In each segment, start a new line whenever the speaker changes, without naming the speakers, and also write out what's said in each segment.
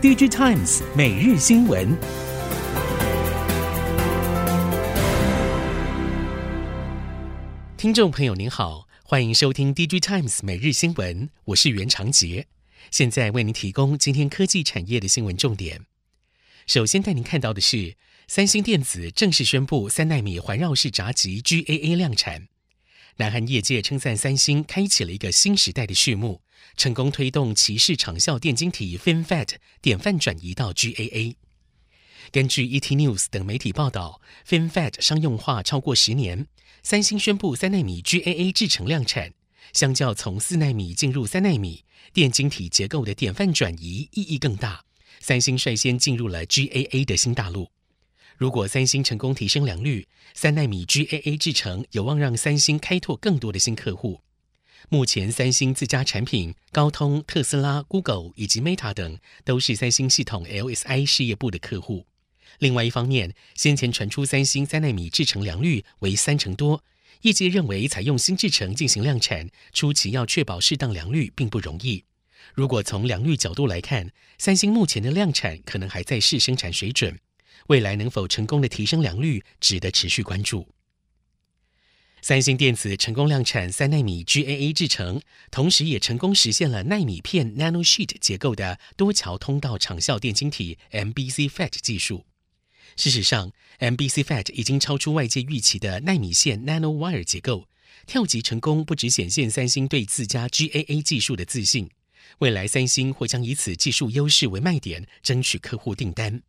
DG Times 每日新闻，听众朋友您好，欢迎收听 DG Times 每日新闻，我是袁长杰，现在为您提供今天科技产业的新闻重点。首先带您看到的是，三星电子正式宣布三纳米环绕式闸极 GAA 量产。南韩业界称赞三星开启了一个新时代的序幕，成功推动鳍式长效电晶体 FinFET 典范转移到 GAA。根据 ET News 等媒体报道，FinFET 商用化超过十年，三星宣布三纳米 GAA 制程量产，相较从四纳米进入三纳米，电晶体结构的典范转移意义更大。三星率先进入了 GAA 的新大陆。如果三星成功提升良率，三纳米 GAA 制程有望让三星开拓更多的新客户。目前，三星自家产品、高通、特斯拉、Google 以及 Meta 等都是三星系统 LSI 事业部的客户。另外一方面，先前传出三星三纳米制程良率为三成多，业界认为采用新制程进行量产，初期要确保适当良率并不容易。如果从良率角度来看，三星目前的量产可能还在试生产水准。未来能否成功的提升良率，值得持续关注。三星电子成功量产三纳米 GAA 制程，同时也成功实现了纳米片 nanosheet 结构的多桥通道长效电晶体 MBC FET 技术。事实上，MBC FET 已经超出外界预期的纳米线 nanowire 结构，跳级成功不只显现三星对自家 GAA 技术的自信，未来三星或将以此技术优势为卖点，争取客户订单。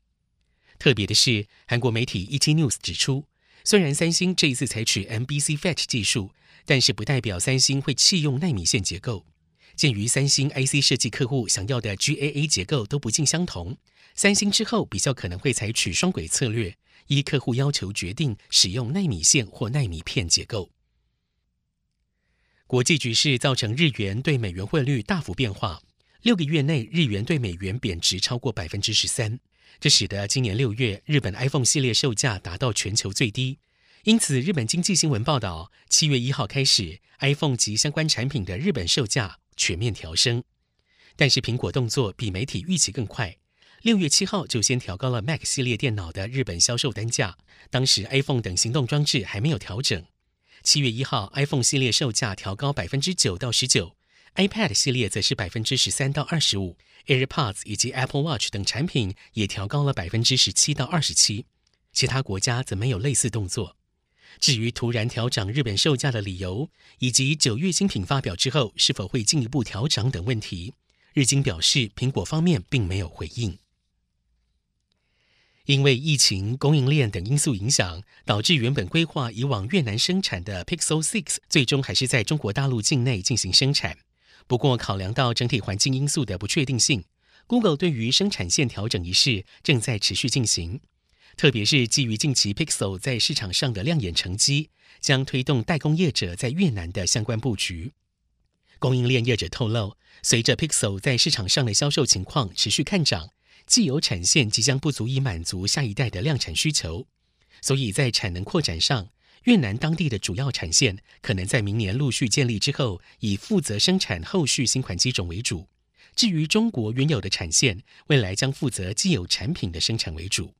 特别的是，韩国媒体 ET News 指出，虽然三星这一次采取 MBC Fetch 技术，但是不代表三星会弃用奈米线结构。鉴于三星 IC 设计客户想要的 GAA 结构都不尽相同，三星之后比较可能会采取双轨策略，依客户要求决定使用奈米线或奈米片结构。国际局势造成日元对美元汇率大幅变化，六个月内日元对美元贬值超过百分之十三。这使得今年六月日本 iPhone 系列售价达到全球最低，因此日本经济新闻报道，七月一号开始，iPhone 及相关产品的日本售价全面调升。但是苹果动作比媒体预期更快，六月七号就先调高了 Mac 系列电脑的日本销售单价，当时 iPhone 等行动装置还没有调整。七月一号，iPhone 系列售价调高百分之九到十九。iPad 系列则是百分之十三到二十五，AirPods 以及 Apple Watch 等产品也调高了百分之十七到二十七。其他国家则没有类似动作。至于突然调涨日本售价的理由，以及九月新品发表之后是否会进一步调涨等问题，日经表示，苹果方面并没有回应。因为疫情、供应链等因素影响，导致原本规划以往越南生产的 Pixel 6最终还是在中国大陆境内进行生产。不过，考量到整体环境因素的不确定性，Google 对于生产线调整一事正在持续进行。特别是基于近期 Pixel 在市场上的亮眼成绩，将推动代工业者在越南的相关布局。供应链业者透露，随着 Pixel 在市场上的销售情况持续看涨，既有产线即将不足以满足下一代的量产需求，所以在产能扩展上。越南当地的主要产线可能在明年陆续建立之后，以负责生产后续新款机种为主。至于中国原有的产线，未来将负责既有产品的生产为主。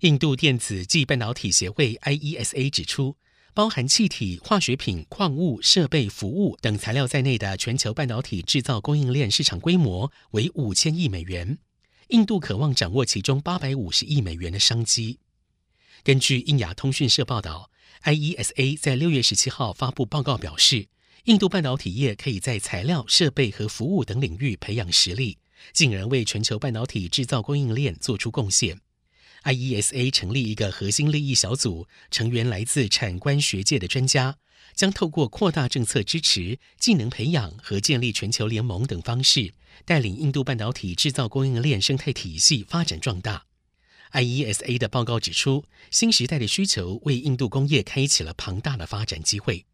印度电子暨半导体协会 IESA 指出，包含气体、化学品、矿物、设备、服务等材料在内的全球半导体制造供应链市场规模为五千亿美元，印度渴望掌握其中八百五十亿美元的商机。根据印雅通讯社报道，IESA 在六月十七号发布报告表示，印度半导体业可以在材料、设备和服务等领域培养实力，进而为全球半导体制造供应链做出贡献。IESA 成立一个核心利益小组，成员来自产官学界的专家，将透过扩大政策支持、技能培养和建立全球联盟等方式，带领印度半导体制造供应链生态体系发展壮大。IESA 的报告指出，新时代的需求为印度工业开启了庞大的发展机会。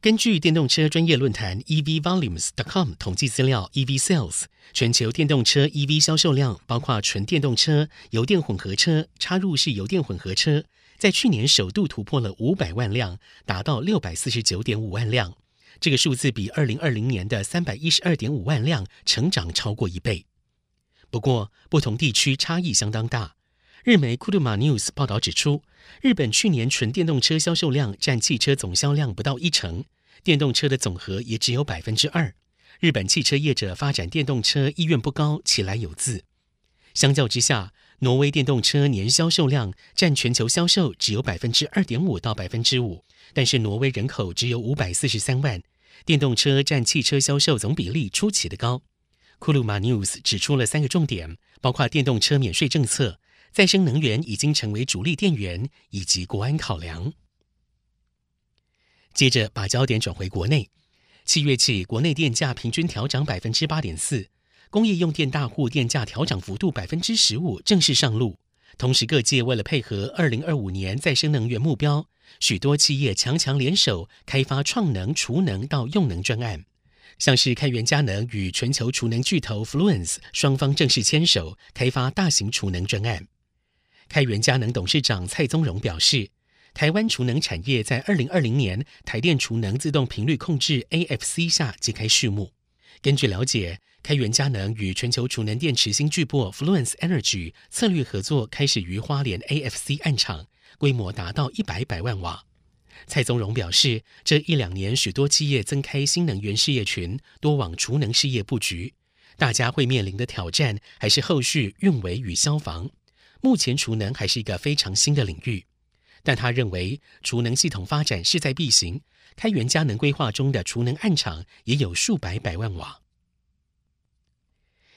根据电动车专业论坛 EVVolumes.com 统计资料，EV Sales 全球电动车 EV 销售量，包括纯电动车、油电混合车、插入式油电混合车，在去年首度突破了五百万辆，达到六百四十九点五万辆，这个数字比二零二零年的三百一十二点五万辆成长超过一倍。不过，不同地区差异相当大。日媒 Kuruma News 报道指出，日本去年纯电动车销售量占汽车总销量不到一成，电动车的总和也只有百分之二。日本汽车业者发展电动车意愿不高，起来有自。相较之下，挪威电动车年销售量占全球销售只有百分之二点五到百分之五，但是挪威人口只有五百四十三万，电动车占汽车销售总比例出奇的高。库鲁马 News 指出了三个重点，包括电动车免税政策、再生能源已经成为主力电源，以及国安考量。接着把焦点转回国内。七月起，国内电价平均调涨百分之八点四，工业用电大户电价调涨幅度百分之十五正式上路。同时，各界为了配合二零二五年再生能源目标，许多企业强强联手开发创能、储能到用能专案，像是开源佳能与全球储能巨头 Fluence 双方正式牵手开发大型储能专案。开源佳能董事长蔡宗荣表示。台湾储能产业在二零二零年台电储能自动频率控制 AFC 下揭开序幕。根据了解，开源佳能与全球储能电池新巨擘 Fluence Energy 策略合作，开始于花莲 AFC 暗场，规模达到一百百万瓦。蔡宗荣表示，这一两年许多企业增开新能源事业群，多往储能事业布局，大家会面临的挑战还是后续运维与消防。目前储能还是一个非常新的领域。但他认为，储能系统发展势在必行。开源佳能规划中的储能暗场也有数百百万瓦。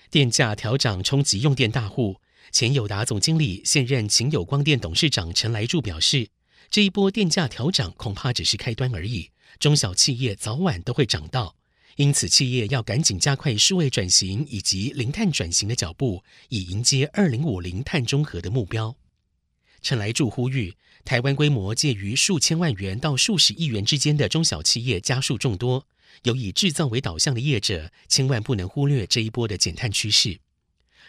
电价调涨冲击用电大户，前友达总经理、现任勤友光电董事长陈来柱表示，这一波电价调涨恐怕只是开端而已，中小企业早晚都会涨到，因此企业要赶紧加快数位转型以及零碳转型的脚步，以迎接二零五零碳中和的目标。陈来柱呼吁，台湾规模介于数千万元到数十亿元之间的中小企业家数众多，有以制造为导向的业者，千万不能忽略这一波的减碳趋势。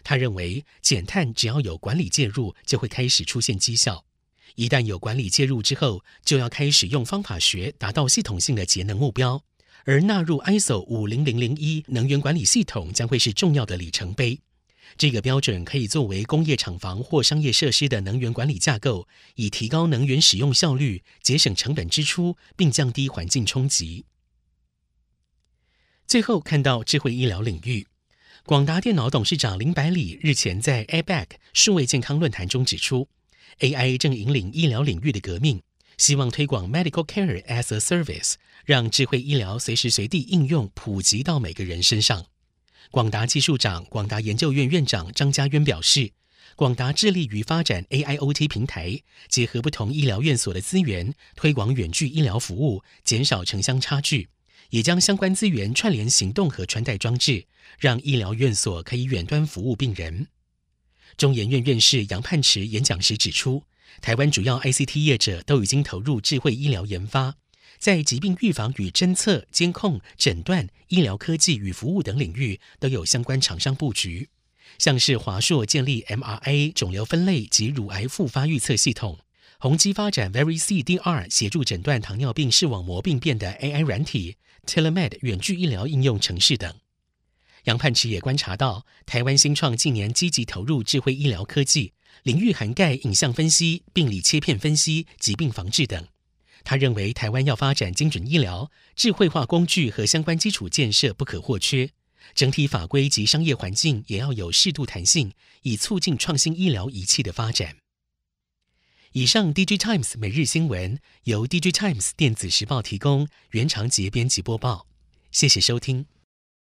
他认为，减碳只要有管理介入，就会开始出现绩效。一旦有管理介入之后，就要开始用方法学，达到系统性的节能目标。而纳入 ISO 五零零零一能源管理系统，将会是重要的里程碑。这个标准可以作为工业厂房或商业设施的能源管理架构，以提高能源使用效率、节省成本支出，并降低环境冲击。最后看到智慧医疗领域，广达电脑董事长林百里日前在 ABAC 数位健康论坛中指出，AI 正引领医疗领域的革命，希望推广 Medical Care as a Service，让智慧医疗随时随地应用普及到每个人身上。广达技术长、广达研究院院长张家渊表示，广达致力于发展 AIoT 平台，结合不同医疗院所的资源，推广远距医疗服务，减少城乡差距，也将相关资源串联行动和穿戴装置，让医疗院所可以远端服务病人。中研院院士杨盼池演讲时指出，台湾主要 ICT 业者都已经投入智慧医疗研发。在疾病预防与侦测、监控、诊断、医疗科技与服务等领域都有相关厂商布局，像是华硕建立 MRA 肿瘤分类及乳癌复发预测系统，宏基发展 Very CDR 协助诊断糖尿病视网膜病变的 AI 软体，Telemed 远距医疗应用程式等。杨盼池也观察到，台湾新创近年积极投入智慧医疗科技，领域涵盖影像分析、病理切片分析、疾病防治等。他认为，台湾要发展精准医疗，智慧化工具和相关基础建设不可或缺。整体法规及商业环境也要有适度弹性，以促进创新医疗仪器的发展。以上，DG Times 每日新闻由 DG Times 电子时报提供，原长节编辑播报。谢谢收听。